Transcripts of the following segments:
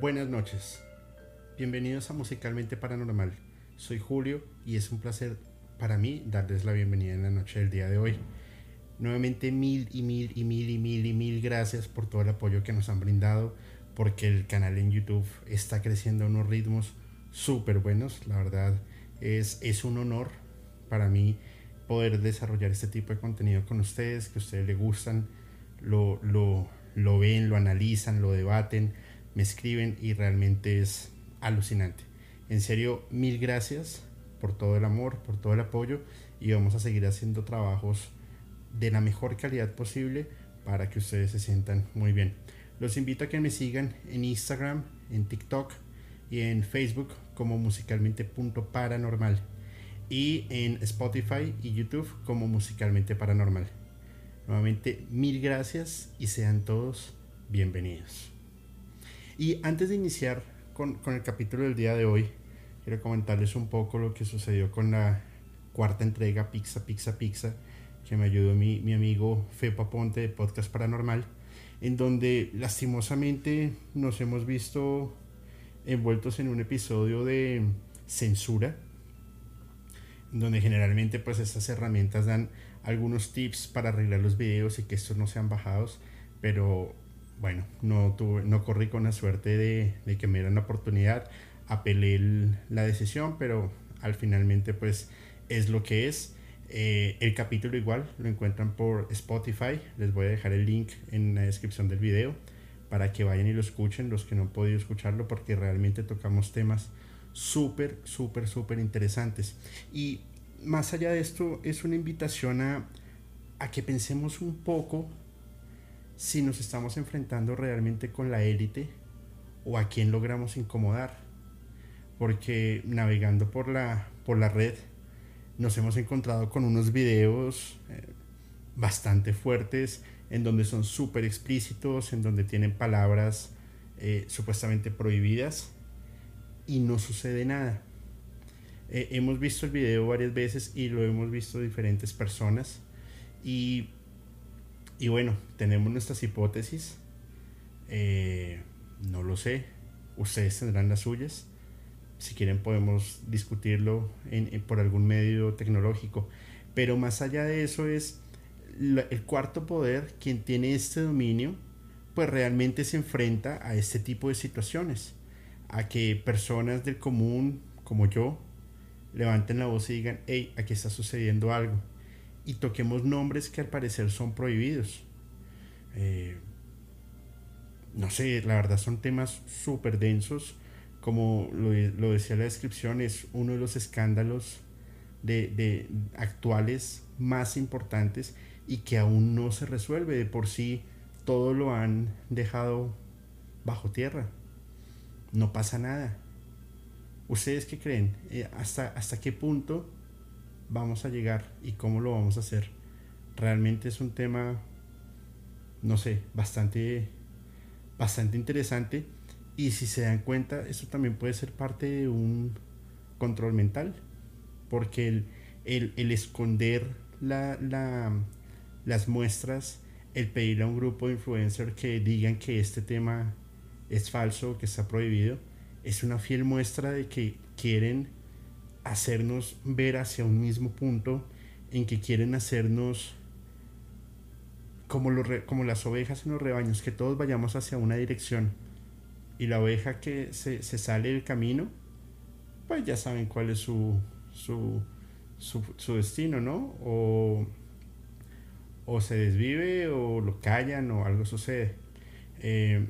Buenas noches. Bienvenidos a Musicalmente Paranormal. Soy Julio y es un placer para mí darles la bienvenida en la noche del día de hoy. Nuevamente mil y mil y mil y mil y mil gracias por todo el apoyo que nos han brindado porque el canal en YouTube está creciendo a unos ritmos súper buenos. La verdad es, es un honor para mí poder desarrollar este tipo de contenido con ustedes, que a ustedes les gustan, lo, lo, lo ven, lo analizan, lo debaten me escriben y realmente es alucinante. En serio, mil gracias por todo el amor, por todo el apoyo y vamos a seguir haciendo trabajos de la mejor calidad posible para que ustedes se sientan muy bien. Los invito a que me sigan en Instagram, en TikTok y en Facebook como musicalmente.paranormal y en Spotify y YouTube como musicalmente paranormal. Nuevamente, mil gracias y sean todos bienvenidos. Y antes de iniciar con, el capítulo del día de hoy, quiero comentarles un poco lo que sucedió con la cuarta entrega Pizza, Pizza, Pizza, que me ayudó mi, mi amigo Fepa Ponte de Podcast Paranormal, en donde lastimosamente nos hemos visto envueltos en un episodio de censura, donde generalmente pues estas herramientas dan algunos tips para arreglar los videos y que estos no sean bajados, pero bueno, no, tuve, no corrí con la suerte de, que me dieran la oportunidad, apelé la decisión, pero al finalmente pues es lo que es. Eh, el capítulo igual lo encuentran por Spotify, les voy a dejar el link en la descripción del video para que vayan y lo escuchen los que no han podido escucharlo porque realmente tocamos temas súper, súper, súper interesantes. Y más allá de esto es una invitación a que pensemos un poco si nos estamos enfrentando realmente con la élite o a quién logramos incomodar. Porque navegando por la, por la red nos hemos encontrado con unos videos eh, bastante fuertes en donde son súper explícitos, en donde tienen palabras eh, supuestamente prohibidas y no sucede nada. Eh, hemos visto el video varias veces y lo hemos visto diferentes personas y y bueno, tenemos nuestras hipótesis. Eh, no lo sé. Ustedes tendrán las suyas. Si quieren podemos discutirlo por algún medio tecnológico. Pero más allá de eso es el cuarto poder, quien tiene este dominio, pues realmente se enfrenta a este tipo de situaciones. A que personas del común, como yo, levanten la voz y digan, hey, aquí está sucediendo algo y toquemos nombres que al parecer son prohibidos. Eh, no sé, la verdad son temas súper densos. Como lo, decía la descripción, es uno de los escándalos de, actuales más importantes y que aún no se resuelve. De por sí, todo lo han dejado bajo tierra. No pasa nada. ¿Ustedes qué creen? Eh, ¿Hasta, ¿Hasta qué punto vamos a llegar y cómo lo vamos a hacer? Realmente es un tema, no sé, bastante, bastante interesante. Y si se dan cuenta, eso también puede ser parte de un control mental. Porque el, el, esconder la, las muestras, el pedirle a un grupo de influencers que digan que este tema es falso, que está prohibido, es una fiel muestra de que quieren hacernos ver hacia un mismo punto, en que quieren hacernos como, como las ovejas en los rebaños, que todos vayamos hacia una dirección. Y la oveja que se, sale del camino, pues ya saben cuál es su, su, su, destino, ¿no? O, o, se desvive o lo callan o algo sucede. Eh,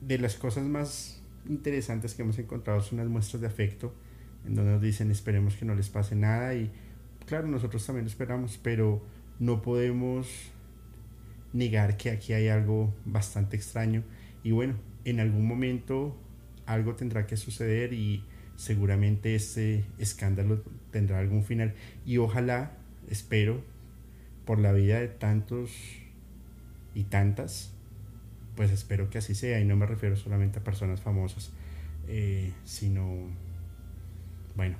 de las cosas más interesantes que hemos encontrado son las muestras de afecto, en donde nos dicen esperemos que no les pase nada y claro, nosotros también esperamos, pero no podemos negar que aquí hay algo bastante extraño. Y bueno, en algún momento algo tendrá que suceder y seguramente este escándalo tendrá algún final. Y ojalá, espero, por la vida de tantos y tantas, pues espero que así sea. Y no me refiero solamente a personas famosas, eh, sino, bueno,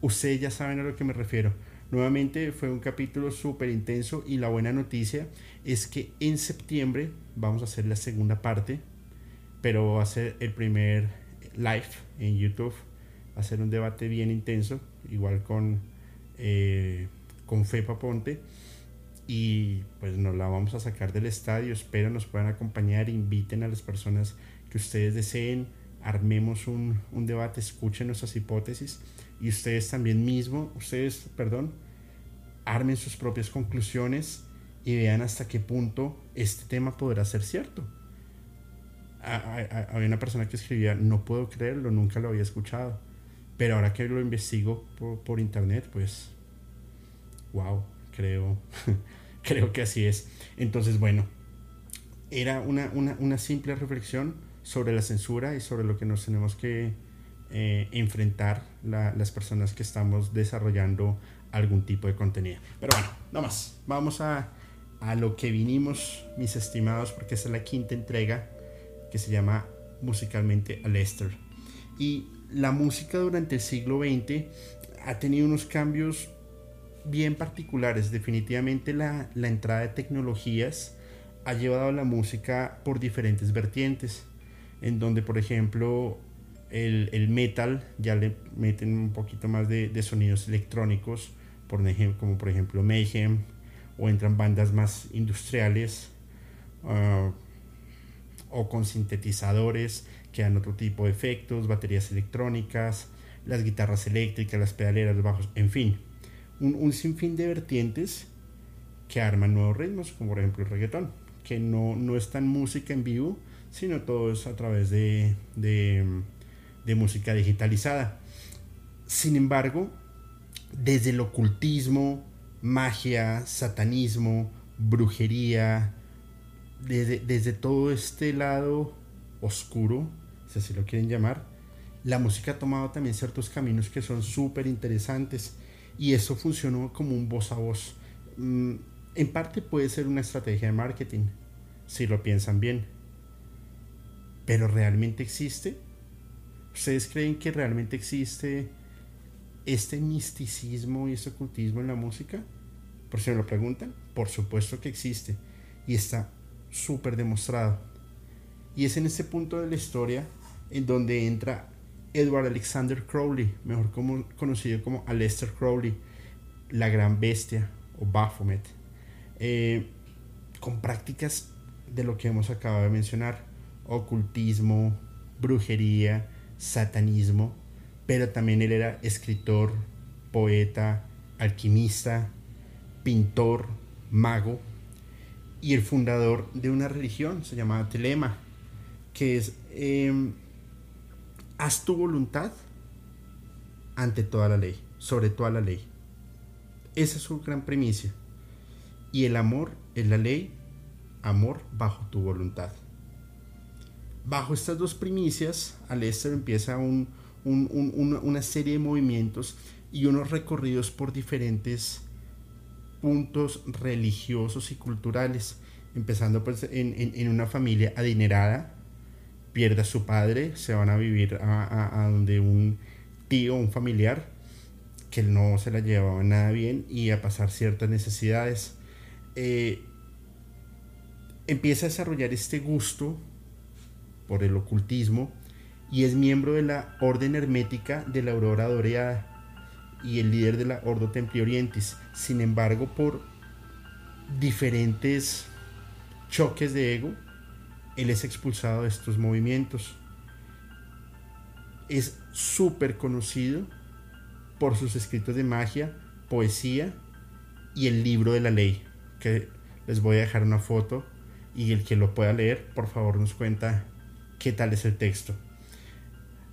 ustedes ya saben a lo que me refiero. Nuevamente fue un capítulo súper intenso y la buena noticia es que en septiembre vamos a hacer la segunda parte, pero va a ser el primer live en YouTube, va a ser un debate bien intenso, igual con, eh, con Fepa Ponte. Y pues nos la vamos a sacar del estadio. Espero nos puedan acompañar, inviten a las personas que ustedes deseen, armemos un, un debate, escuchen nuestras hipótesis y ustedes también mismo, ustedes, perdón, armen sus propias conclusiones y vean hasta qué punto este tema podrá ser cierto. Había una persona que escribía, no puedo creerlo, nunca lo había escuchado. Pero ahora que lo investigo por, por internet, pues, wow, creo Creo que así es. Entonces, bueno, era una, simple reflexión sobre la censura y sobre lo que nos tenemos que eh, enfrentar las personas que estamos desarrollando algún tipo de contenido. Pero bueno, nada más. Vamos a, a lo que vinimos, mis estimados, porque esta es la quinta entrega que se llama musicalmente a Lester. Y la música durante el siglo XX ha tenido unos cambios bien particulares. Definitivamente la, entrada de tecnologías ha llevado a la música por diferentes vertientes, en donde por ejemplo el, metal ya le meten un poquito más de, sonidos electrónicos, por ejemplo, como por ejemplo Mayhem, o entran bandas más industriales, ah, o con sintetizadores que dan otro tipo de efectos, baterías electrónicas, las guitarras eléctricas, las pedaleras, los bajos, en fin un, sinfín de vertientes que arman nuevos ritmos, como por ejemplo el reggaetón, que no, no es tan música en vivo, sino todo es a través de, de, música digitalizada. Sin embargo, desde el ocultismo, magia, satanismo, brujería, desde, desde, todo este lado oscuro, si así lo quieren llamar, la música ha tomado también ciertos caminos que son súper interesantes y eso funcionó como un voz a voz. Mm, en parte puede ser una estrategia de marketing, si lo piensan bien. Pero ¿realmente existe? ¿Ustedes creen que realmente existe este misticismo y este ocultismo en la música? Por si me lo preguntan, por supuesto que existe y está súper demostrado. Y es en este punto de la historia en donde entra Edward Alexander Crowley, mejor conocido como Aleister Crowley, la gran bestia o Baphomet, eh, con prácticas de lo que hemos acabado de mencionar, ocultismo, brujería, satanismo, pero también él era escritor, poeta, alquimista, pintor, mago y el fundador de una religión, se llamaba Telema, que es em, haz tu voluntad ante toda la ley, sobre toda la ley. Esa es su gran premisa. Y el amor es la ley Amor bajo tu voluntad. Bajo estas dos primicias, Alester empieza una serie de movimientos y unos recorridos por diferentes puntos religiosos y culturales, empezando pues en, una familia adinerada, pierde a su padre, se van a vivir a, donde un tío, un familiar, que no se la llevaba nada bien y a pasar ciertas necesidades. Eh, empieza a desarrollar este gusto por el ocultismo y es miembro de la Orden Hermética de la Aurora Doreada y el líder de la Ordo Templi Orientis. Sin embargo, por diferentes choques de ego, él es expulsado de estos movimientos. Es súper conocido por sus escritos de magia, poesía y el libro de la ley, que les voy a dejar una foto y el que lo pueda leer, por favor nos cuenta qué tal es el texto.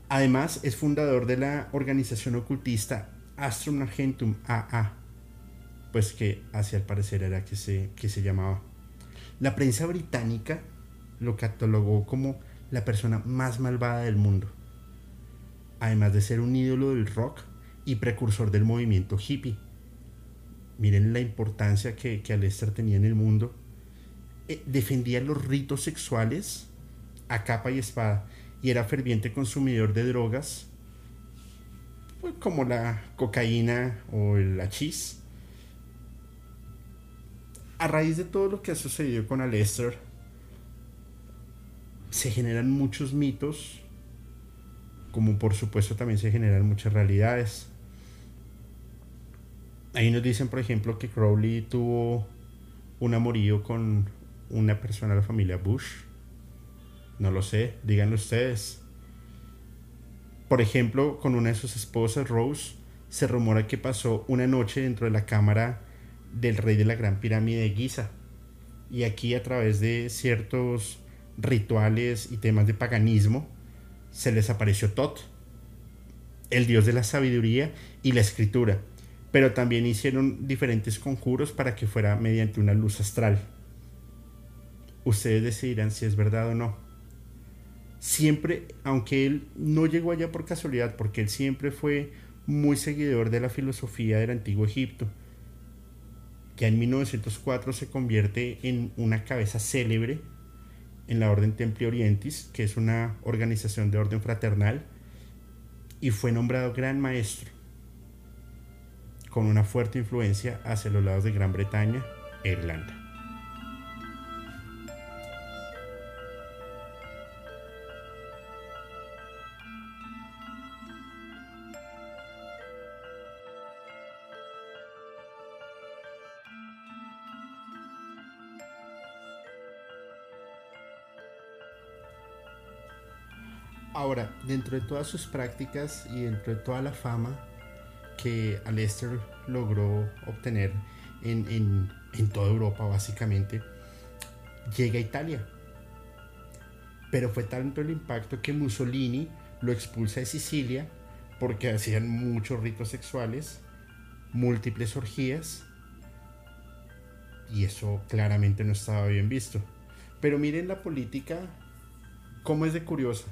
Además, es fundador de la organización ocultista Astrum Argentum AA, pues que hacia el parecer era que se, que se llamaba. La prensa británica lo catalogó como la persona más malvada del mundo, además de ser un ídolo del rock y precursor del movimiento hippie. Miren la importancia que, que Alester tenía en el mundo. Eh, defendía los ritos sexuales a capa y espada y era ferviente consumidor de drogas pues, como la cocaína o el hachís. A raíz de todo lo que ha sucedido con Alester, se generan muchos mitos, como por supuesto también se generan muchas realidades. Ahí nos dicen, por ejemplo, que Crowley tuvo un amorío con una persona de la familia Bush. No lo sé, díganlo ustedes. Por ejemplo, con una de sus esposas, Rose, se rumora que pasó una noche dentro de la cámara del rey de la Gran Pirámide de Giza. Y aquí a través de ciertos rituales y temas de paganismo, se les apareció Tot, el dios de la sabiduría y la escritura, pero también hicieron diferentes conjuros para que fuera mediante una luz astral. Ustedes decidirán si es verdad o no siempre, aunque él no llegó allá por casualidad, porque él siempre fue muy seguidor de la filosofía del antiguo Egipto, ya en 1904 se convierte en una cabeza célebre en la Orden Templi Orientis, que es una organización de orden fraternal, y fue nombrado gran maestro, con una fuerte influencia hacia los lados de Gran Bretaña e Irlanda. Ahora, dentro de todas sus prácticas y dentro de toda la fama que Alester logró obtener en, toda Europa básicamente, llega a Italia. Pero fue tanto el impacto que Mussolini lo expulsa de Sicilia porque hacían muchos ritos sexuales, múltiples orgías, y eso claramente no estaba bien visto. Pero miren la política, cómo es de curiosa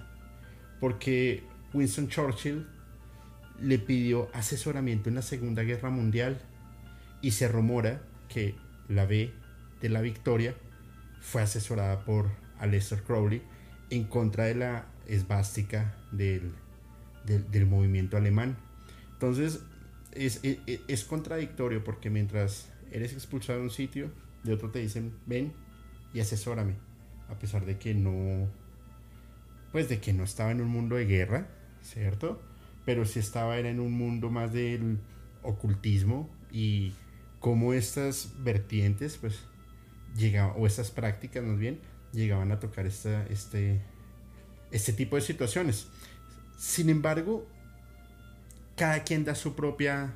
porque Winston Churchill le pidió asesoramiento en la Segunda Guerra Mundial y se rumora que la B de la victoria fue asesorada por Aleister Crowley en contra de la esvástica del, del, movimiento alemán. Entonces es, es, es, contradictorio porque mientras eres expulsado de un sitio, de otro te dicen ven y asesórame, a pesar de que no pues de que no estaba en un mundo de guerra, ¿cierto? Pero sí estaba era en un mundo más del ocultismo y cómo estas vertientes, pues, llegaban, o estas prácticas más bien, llegaban a tocar esta, este, este tipo de situaciones. Sin embargo, cada quien da su propia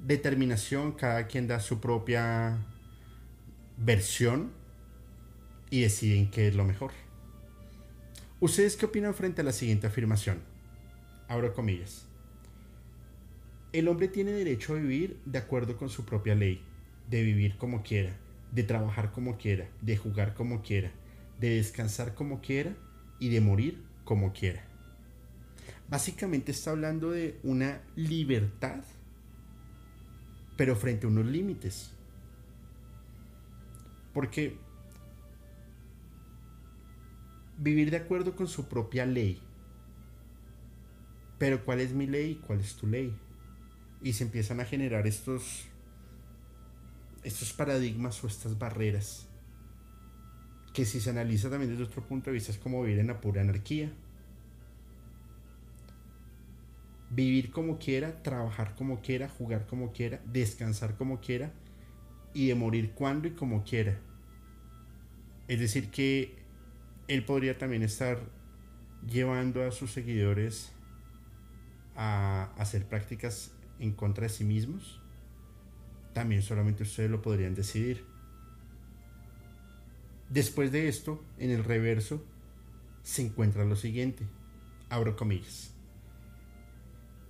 determinación, cada quien da su propia versión y deciden qué es lo mejor. ¿Ustedes qué opinan frente a la siguiente afirmación? Abro comillas. El hombre tiene derecho a vivir de acuerdo con su propia ley, de vivir como quiera, de trabajar como quiera, de jugar como quiera, de descansar como quiera y de morir como quiera. Básicamente está hablando de una libertad, pero frente a unos límites. Porque vivir de acuerdo con su propia ley. Pero ¿cuál es mi ley y cuál es tu ley? Y se empiezan a generar estos estos paradigmas o estas barreras que si se analiza también desde otro punto de vista es como vivir en la pura anarquía. Vivir como quiera, trabajar como quiera, jugar como quiera, descansar como quiera y de morir cuando y como quiera. Es decir, que él podría también estar llevando a sus seguidores a hacer prácticas en contra de sí mismos también solamente ustedes lo podrían decidir. Después de esto, en el reverso, se encuentra lo siguiente. Abro comillas.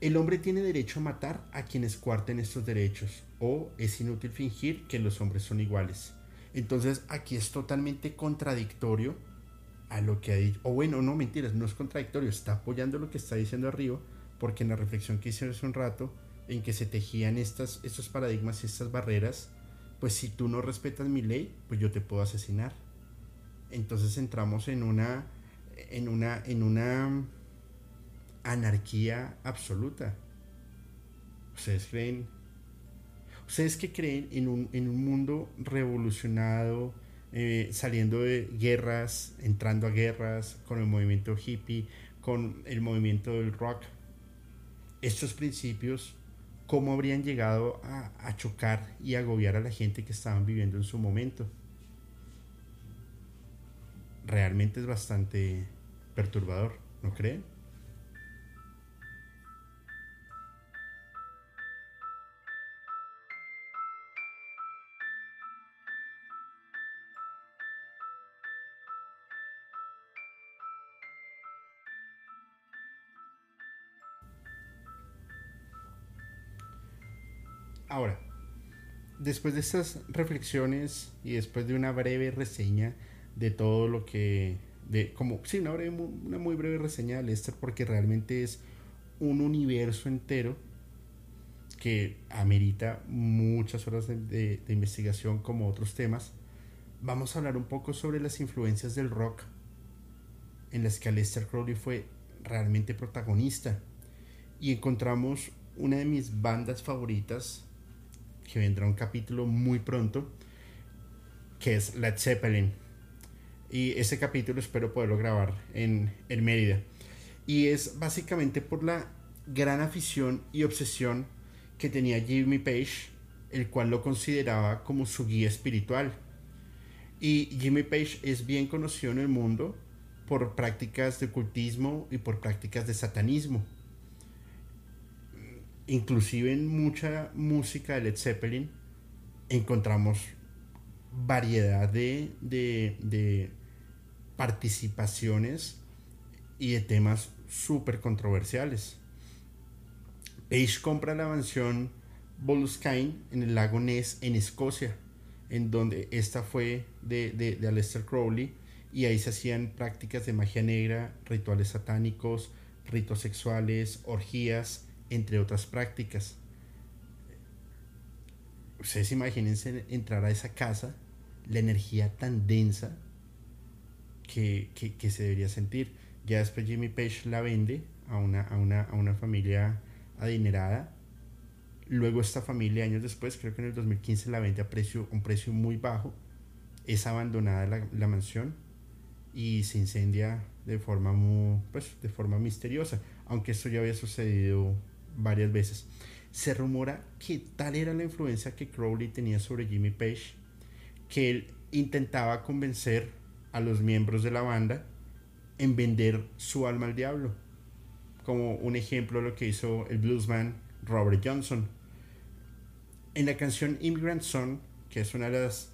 El hombre tiene derecho a matar a quienes cuarten estos derechos, o es inútil fingir que los hombres son iguales. Entonces aquí es totalmente contradictorio a lo que ha dicho. O bueno, no mentiras, no es contradictorio, está apoyando lo que está diciendo arriba, porque en la reflexión que hice hace un rato, en que se tejían estas, estos paradigmas y estas barreras, pues si tú no respetas mi ley, pues yo te puedo asesinar. Entonces entramos en una, en una, en una anarquía absoluta. ¿Ustedes creen? ¿Ustedes que creen en un, en un mundo revolucionado, eh, saliendo de guerras, entrando a guerras, con el movimiento hippie, con el movimiento del rock? Estos principios cómo habrían llegado a, chocar y agobiar a la gente que estaban viviendo en su momento. Realmente es bastante perturbador, ¿no creen? Después de estas reflexiones y después de una breve reseña de todo lo que de como sí una una muy breve reseña de Lester porque realmente es un universo entero que amerita muchas horas de, de, investigación como otros temas. Vamos a hablar un poco sobre las influencias del rock en las que Lester Crowley fue realmente protagonista. Y encontramos una de mis bandas favoritas que vendrá un capítulo muy pronto, que es Led Zeppelin. Y ese capítulo espero poderlo grabar en, en Mérida. Y es básicamente por la gran afición y obsesión que tenía Jimmy Page, el cual lo consideraba como su guía espiritual. Y Jimmy Page es bien conocido en el mundo por prácticas de ocultismo y por prácticas de satanismo inclusive en mucha música de Led Zeppelin encontramos variedad de, de, participaciones y de temas súper controversiales. Page compra la mansión Boleskine en el lago Ness en Escocia, en donde esta fue de, de, de Aleister Crowley, y ahí se hacían prácticas de magia negra, rituales satánicos, ritos sexuales, orgías, entre otras prácticas. Ustedes imagínense entrar a esa casa, la energía tan densa que, se debería sentir. Ya después Jimmy Page la vende a una, a una, a una familia adinerada. Luego esta familia, años después, creo que en el 2015 la vende a precio, un precio muy bajo. Es abandonada la, la mansión y se incendia de forma muy, pues, de forma misteriosa. Aunque esto ya había sucedido varias veces. Se rumora que tal era la influencia que Crowley tenía sobre Jimmy Page que él intentaba convencer a los miembros de la banda en vender su alma al diablo. Como un ejemplo lo que hizo el bluesman Robert Johnson. En la canción Immigrant Son, que es una de las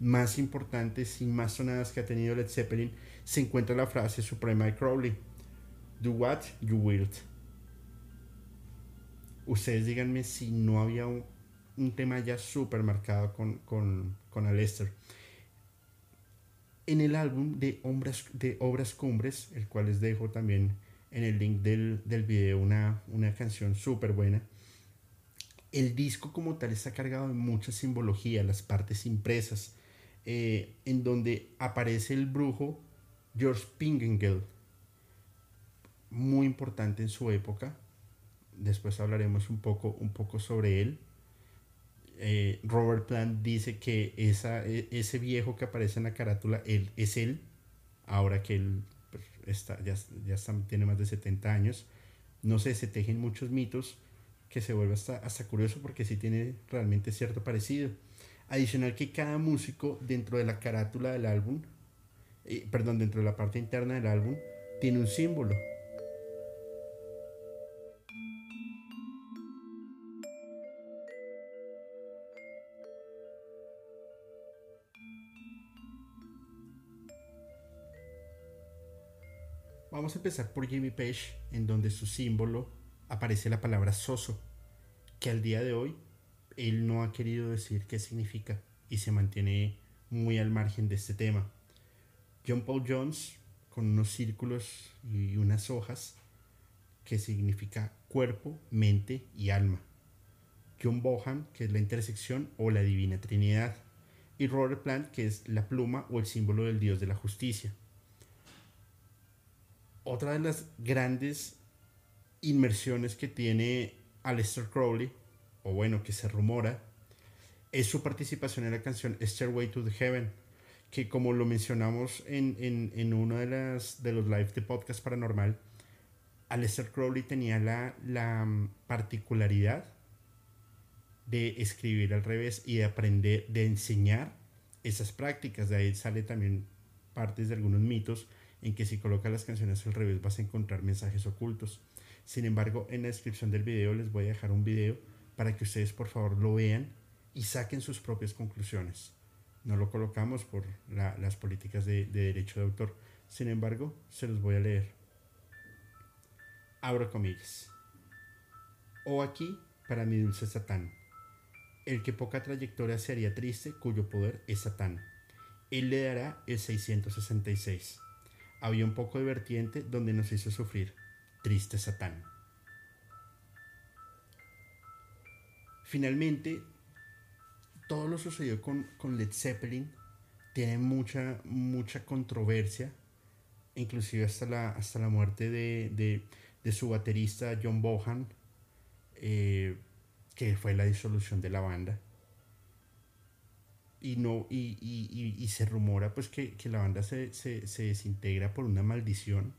más importantes y más sonadas que ha tenido Led Zeppelin, se encuentra la frase suprema de Crowley: Do what you will ustedes díganme si no había un, tema ya súper marcado con, con Alester. En el álbum de, Obras, de Obras Cumbres, el cual les dejo también en el link del, del video una, una canción súper buena, el disco como tal está cargado de mucha simbología, las partes impresas, eh, en donde aparece el brujo George Pingengel, muy importante en su época. Después hablaremos un poco, un poco sobre él. Eh, Robert Plant dice que esa, e, ese viejo que aparece en la carátula él, es él, ahora que él pues, está, ya, ya tiene más de 70 años. No sé, se tejen muchos mitos que se vuelve hasta, hasta curioso porque sí tiene realmente cierto parecido. Adicional que cada músico dentro de la carátula del álbum, eh, perdón, dentro de la parte interna del álbum, tiene un símbolo. Vamos a empezar por Jimmy Page, en donde su símbolo aparece la palabra soso, que al día de hoy él no ha querido decir qué significa y se mantiene muy al margen de este tema. John Paul Jones, con unos círculos y unas hojas, que significa cuerpo, mente y alma. John Bohan, que es la intersección o la divina trinidad. Y Robert Plant, que es la pluma o el símbolo del dios de la justicia. Otra de las grandes inmersiones que tiene Aleister Crowley, o bueno, que se rumora, es su participación en la canción Stairway to the Heaven, que como lo mencionamos en, en, uno de, las, de los live de podcast paranormal, Aleister Crowley tenía la, la mm, particularidad de escribir al revés y de aprender, de enseñar esas prácticas. De ahí sale también partes de algunos mitos en que si colocas las canciones al revés vas a encontrar mensajes ocultos. Sin embargo, en la descripción del video les voy a dejar un video para que ustedes por favor lo vean y saquen sus propias conclusiones. No lo colocamos por las políticas de, de derecho de autor. Sin embargo, se los voy a leer. Abro comillas. O aquí para mi dulce Satán. El que poca trayectoria sería triste, cuyo poder es Satán. Él le dará el 666. Había un poco de vertiente donde nos hizo sufrir triste Satán. Finalmente, todo lo sucedió con, con Led Zeppelin tiene mucha, mucha controversia, inclusive hasta la, hasta la muerte de, su baterista John Bohan, eh, que fue la disolución de la banda. Y, no, y, se rumora pues que, la banda se, se, se, desintegra por una maldición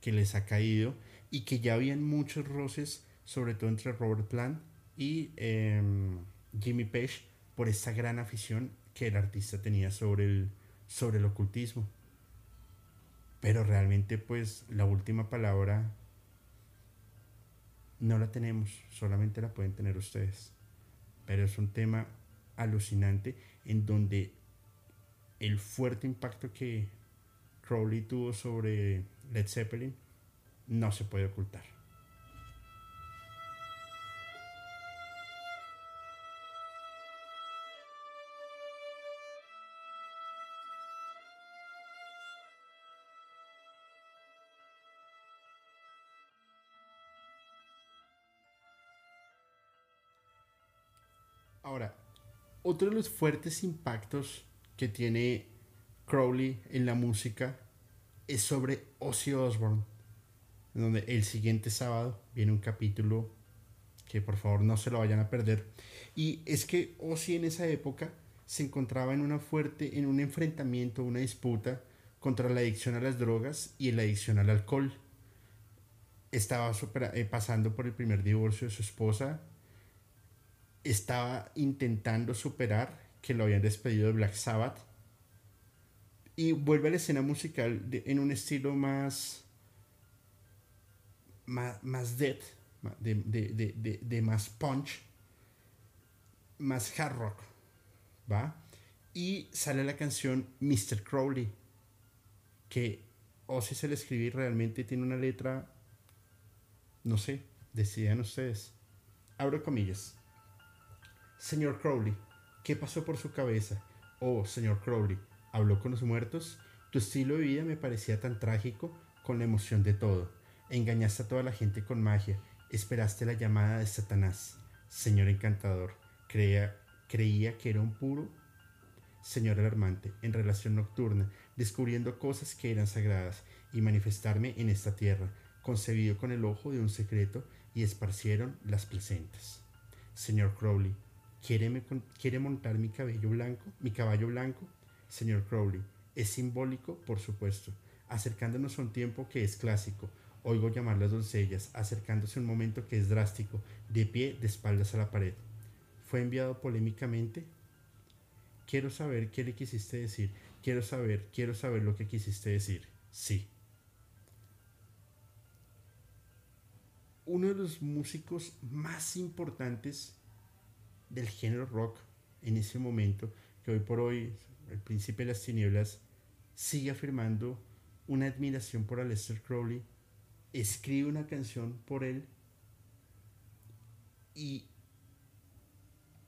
que les ha caído y que ya habían muchos roces, sobre todo entre Robert Plant y em, Jimmy Page, por esta gran afición que el artista tenía sobre el, sobre el ocultismo. Pero realmente pues la última palabra no la tenemos, solamente la pueden tener ustedes. Pero es un tema alucinante en donde el fuerte impacto que Crowley tuvo sobre Led Zeppelin no se puede ocultar. Ahora, otro de los fuertes impactos que tiene Crowley en la música es sobre Ozzy Osbourne donde el siguiente sábado viene un capítulo que por favor no se lo vayan a perder. Y es que Ozzy en esa época se encontraba en una fuerte, en un enfrentamiento, una disputa contra la adicción a las drogas y la adicción al alcohol. Estaba eh, pasando por el primer divorcio de su esposa. Estaba intentando superar que lo habían despedido de Black Sabbath. Y vuelve a la escena musical en un estilo más más, más dead, de, más punch, más hard rock, ¿va? Y sale la canción Mr. Crowley, que o si se le escribí realmente tiene una letra, no sé, decidan ustedes. Abro comillas. Señor Crowley, ¿qué pasó por su cabeza? Oh, señor Crowley, ¿habló con los muertos? Tu estilo de vida me parecía tan trágico con la emoción de todo. Engañaste a toda la gente con magia. Esperaste la llamada de Satanás. Señor encantador, creía, creía que era un puro señor alarmante en relación nocturna, descubriendo cosas que eran sagradas y manifestarme en esta tierra, concebido con el ojo de un secreto y esparcieron las placentas. Señor Crowley, ¿quiere, ¿quiere montar mi cabello blanco, mi caballo blanco? Señor Crowley, es simbólico, por supuesto, acercándonos a un tiempo que es clásico. Oigo llamar las doncellas, acercándose a un momento que es drástico, de pie, de espaldas a la pared. ¿Fue enviado polémicamente? Quiero saber qué le quisiste decir. Quiero saber, quiero saber lo que quisiste decir. Sí. uno de los músicos más importantes del género rock en ese momento, que hoy por hoy, el príncipe de las tinieblas, sigue afirmando una admiración por Aleister Crowley, escribe una canción por él y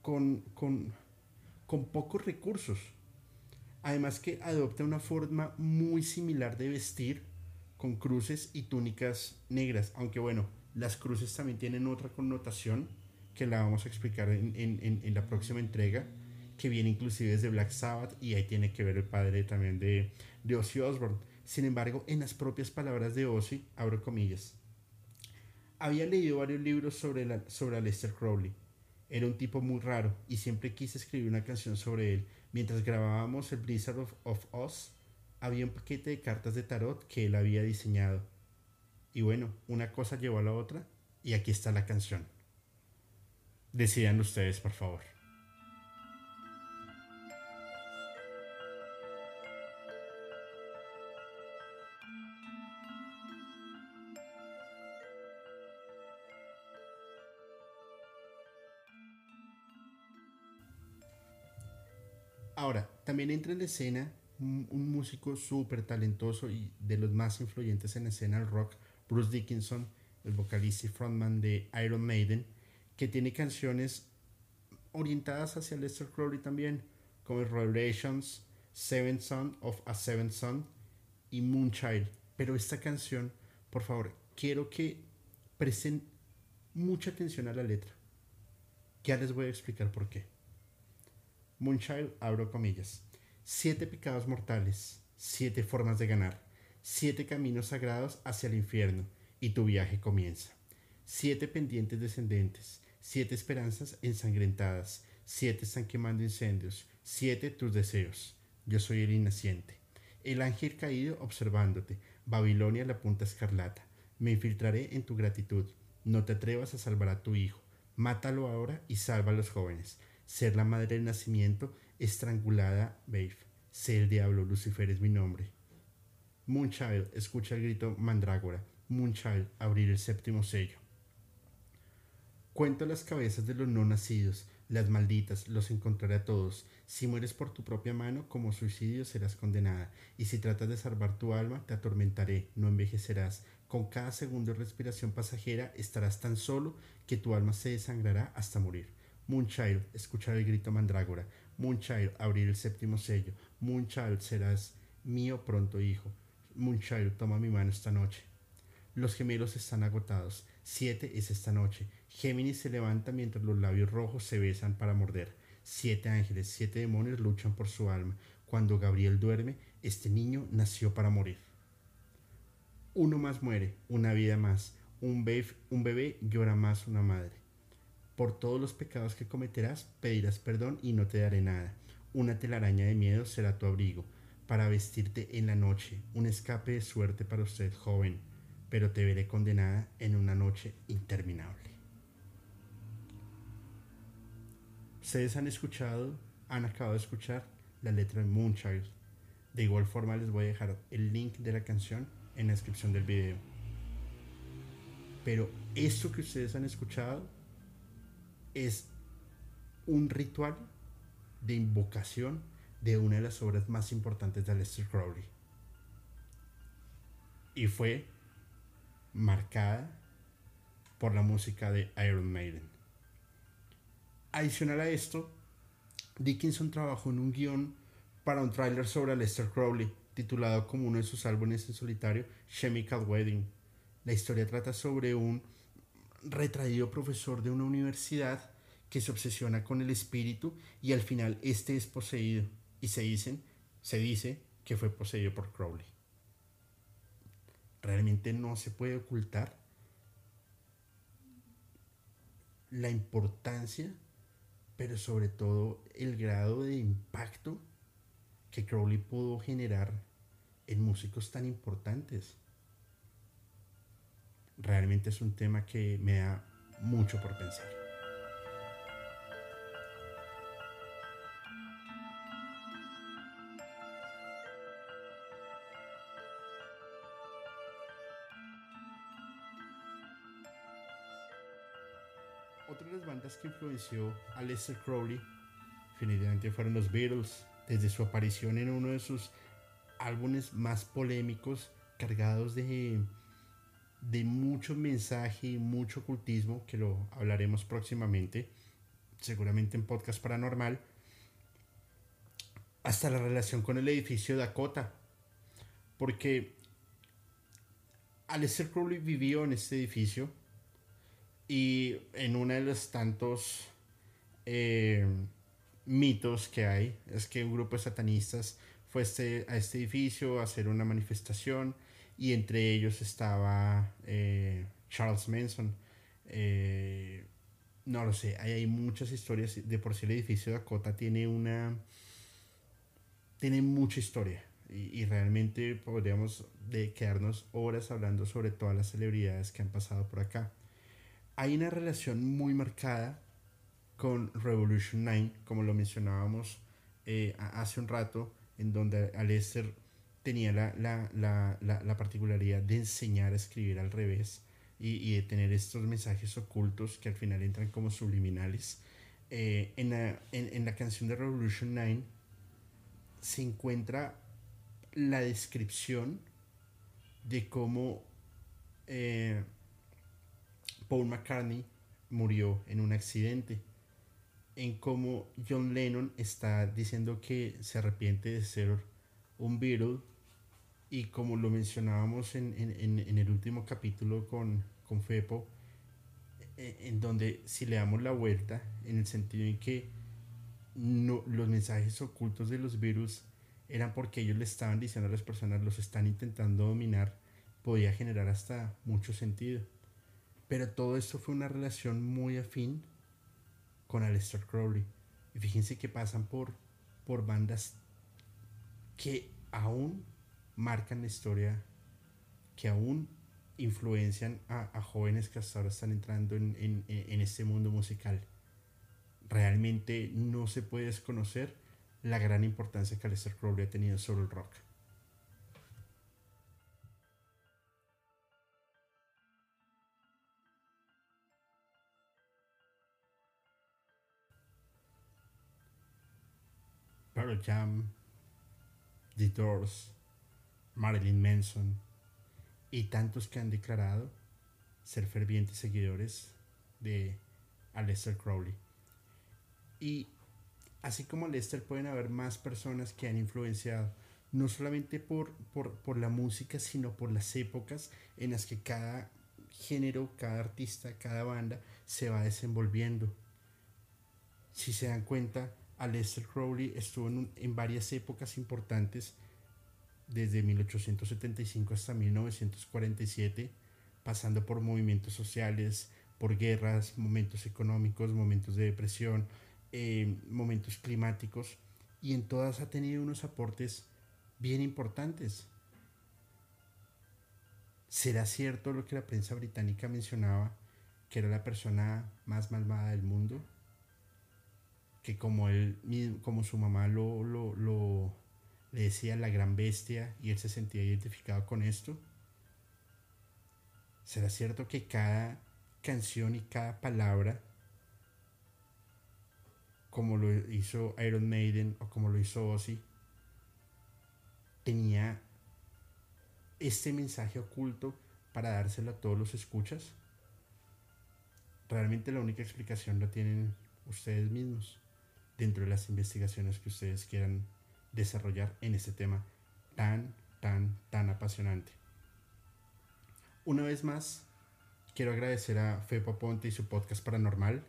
con, con, con pocos recursos. Además que adopta una forma muy similar de vestir con cruces y túnicas negras, aunque bueno, las cruces también tienen otra connotación que la vamos a explicar en, la próxima entrega, que viene inclusive desde Black Sabbath y ahí tiene que ver el padre también de, de Ozzy Osbourne. Sin embargo, en las propias palabras de Ozzy, abro comillas, había leído varios libros sobre, la, sobre Aleister Crowley. Era un tipo muy raro y siempre quise escribir una canción sobre él. Mientras grabábamos el Blizzard of Oz, había un paquete de cartas de tarot que él había diseñado y bueno, una cosa llevó a la otra y aquí está la canción. Decidan ustedes, por favor. Ahora, también entra en la escena un, músico súper talentoso y de los más influyentes en la escena del rock, Bruce Dickinson, el vocalista y frontman de Iron Maiden, que tiene canciones orientadas hacia Lester Crowley también, como Revelations, Seven Son of a Seven Son y Moonchild. Pero esta canción, por favor, quiero que presten mucha atención a la letra. Ya les voy a explicar por qué. Moonchild, abro comillas. Siete pecados mortales, siete formas de ganar siete caminos sagrados hacia el infierno, y tu viaje comienza. Siete pendientes descendentes, siete esperanzas ensangrentadas, siete están quemando incendios, siete tus deseos. Yo soy el innaciente. El ángel caído observándote, Babilonia la punta escarlata. Me infiltraré en tu gratitud. No te atrevas a salvar a tu hijo. Mátalo ahora y salva a los jóvenes. Ser la madre del nacimiento, estrangulada, Babe. Sé el diablo, Lucifer es mi nombre. Moonchild, escucha el grito mandrágora. Moonchild, abrir el séptimo sello. Cuento las cabezas de los no nacidos, las malditas, los encontraré a todos. Si mueres por tu propia mano, como suicidio serás condenada, y si tratas de salvar tu alma, te atormentaré, no envejecerás. Con cada segundo de respiración pasajera estarás tan solo que tu alma se desangrará hasta morir. Moonchild, escuchar el grito mandrágora. Moonchild, abrir el séptimo sello. Moonchild, serás mío pronto, hijo. Moonchild, toma mi mano esta noche. Los gemelos están agotados. Siete es esta noche. Géminis se levanta mientras los labios rojos se besan para morder. Siete ángeles, siete demonios luchan por su alma. Cuando Gabriel duerme, este niño nació para morir. Uno más muere, una vida más. Un, un bebé llora más una madre. Por todos los pecados que cometerás, pedirás perdón y no te daré nada. Una telaraña de miedo será tu abrigo para vestirte en la noche, un escape de suerte para usted, joven, pero te veré condenada en una noche interminable. Ustedes han escuchado, han acabado de escuchar la letra de Moonchild. De igual forma les voy a dejar el link de la canción en la descripción del video. Pero esto que ustedes han escuchado es un ritual de invocación de una de las obras más importantes de Aleister Crowley. Y fue marcada por la música de Iron Maiden. Adicional a esto, Dickinson trabajó en un guion para un tráiler sobre Lester Crowley, titulado como uno de sus álbumes en solitario, Chemical Wedding. La historia trata sobre un retraído profesor de una universidad que se obsesiona con el espíritu y al final este es poseído y se se dice que fue poseído por Crowley. Realmente no se puede ocultar la importancia, pero sobre todo el grado de impacto que Crowley pudo generar en músicos tan importantes. Realmente es un tema que me da mucho por pensar. Otra de las bandas que influenció a Lester Crowley definitivamente fueron los Beatles, desde su aparición en uno de sus álbumes más polémicos, cargados de, de mucho mensaje y mucho ocultismo, que lo hablaremos próximamente, seguramente en podcast paranormal, hasta la relación con el edificio Dakota, porque Aleister Crowley vivió en este edificio y en uno de los tantos eh, mitos que hay es que un grupo de satanistas fue este, a este edificio a hacer una manifestación y entre ellos estaba eh, Charles Manson. Eh, no lo sé, hay, hay, muchas historias. De por sí el edificio de Dakota tiene una... Tiene mucha historia. Y, y realmente podríamos de quedarnos horas hablando sobre todas las celebridades que han pasado por acá. Hay una relación muy marcada con Revolution 9, como lo mencionábamos eh, hace un rato, en donde Alester tenía la, la, la, la, particularidad de enseñar a escribir al revés y, de tener estos mensajes ocultos que al final entran como subliminales. Eh, en, la, en, en, la canción de Revolution 9 se encuentra la descripción de cómo eh, Paul McCartney murió en un accidente en cómo John Lennon está diciendo que se arrepiente de ser un Beatle y como lo mencionábamos en, en, en el último capítulo con, con Fepo, e, en donde si le damos la vuelta, en el sentido en que no, los mensajes ocultos de los virus eran porque ellos le estaban diciendo a las personas, los están intentando dominar, podía generar hasta mucho sentido. Pero todo esto fue una relación muy afín con Aleister Crowley. Y fíjense que pasan por, por bandas que aún marcan la historia, que aún influencian a, jóvenes que hasta ahora están entrando en, en este mundo musical. Realmente no se puede desconocer la gran importancia que Aleister Crowley ha tenido sobre el rock. Jam, The Doors, Marilyn Manson y tantos que han declarado ser fervientes seguidores de Aleister Crowley. Y así como Lester pueden haber más personas que han influenciado, no solamente por, por, por, la música, sino por las épocas en las que cada género, cada artista, cada banda se va desenvolviendo. Si se dan cuenta, Aleister Crowley estuvo en, varias épocas importantes, desde 1875 hasta 1947, pasando por movimientos sociales, por guerras, momentos económicos, momentos de depresión, eh, momentos climáticos, y en todas ha tenido unos aportes bien importantes. ¿Será cierto lo que la prensa británica mencionaba, que era la persona más malvada del mundo? Que como él como su mamá lo, lo, lo le decía la gran bestia y él se sentía identificado con esto. ¿Será cierto que cada canción y cada palabra, como lo hizo Iron Maiden o como lo hizo Ozzy, tenía este mensaje oculto para dárselo a todos los escuchas? Realmente la única explicación la tienen ustedes mismos dentro de las investigaciones que ustedes quieran desarrollar en este tema tan, tan, tan apasionante. Una vez más, quiero agradecer a Fepo Ponte y su podcast paranormal,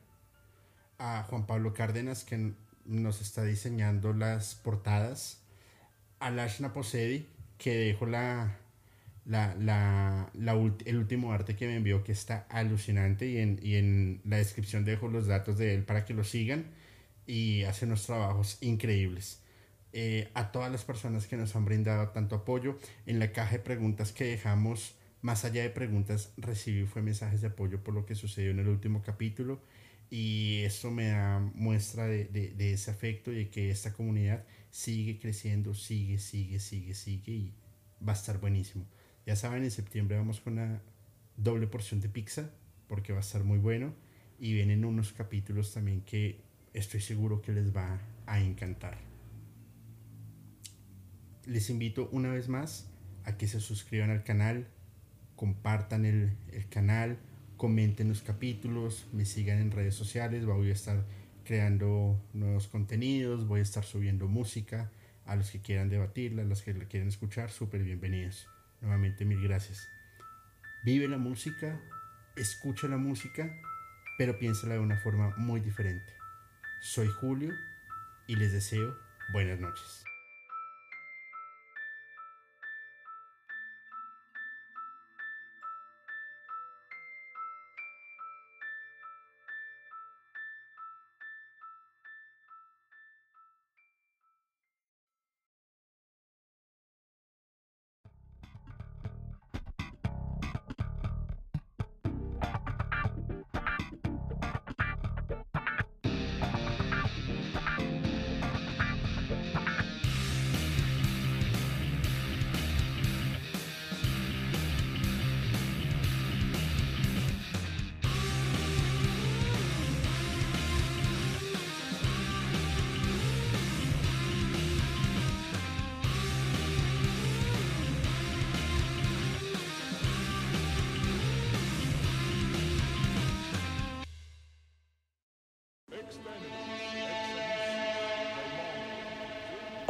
a Juan Pablo Cárdenas que nos está diseñando las portadas, a Lashna Posedi que dejó la, la, la, el último arte que me envió que está alucinante y en, y en la descripción dejo los datos de él para que lo sigan y hace unos trabajos increíbles. Eh, a todas las personas que nos han brindado tanto apoyo en la caja de preguntas que dejamos más allá de preguntas recibí fue mensajes de apoyo por lo que sucedió en el último capítulo y eso me da muestra de, de, de ese afecto y de que esta comunidad sigue creciendo, sigue, sigue, sigue, sigue y va a estar buenísimo. Ya saben, en septiembre vamos con una doble porción de pizza porque va a estar muy bueno y vienen unos capítulos también que estoy seguro que les va a encantar. Les invito una vez más a que se suscriban al canal, compartan el, canal, comenten los capítulos, me sigan en redes sociales, voy a estar creando nuevos contenidos, voy a estar subiendo música a los que quieran debatirla, a los que la quieren escuchar, súper bienvenidos. Nuevamente mil gracias. Vive la música, escucha la música, pero piénsala de una forma muy diferente. Soy Julio y les deseo buenas noches.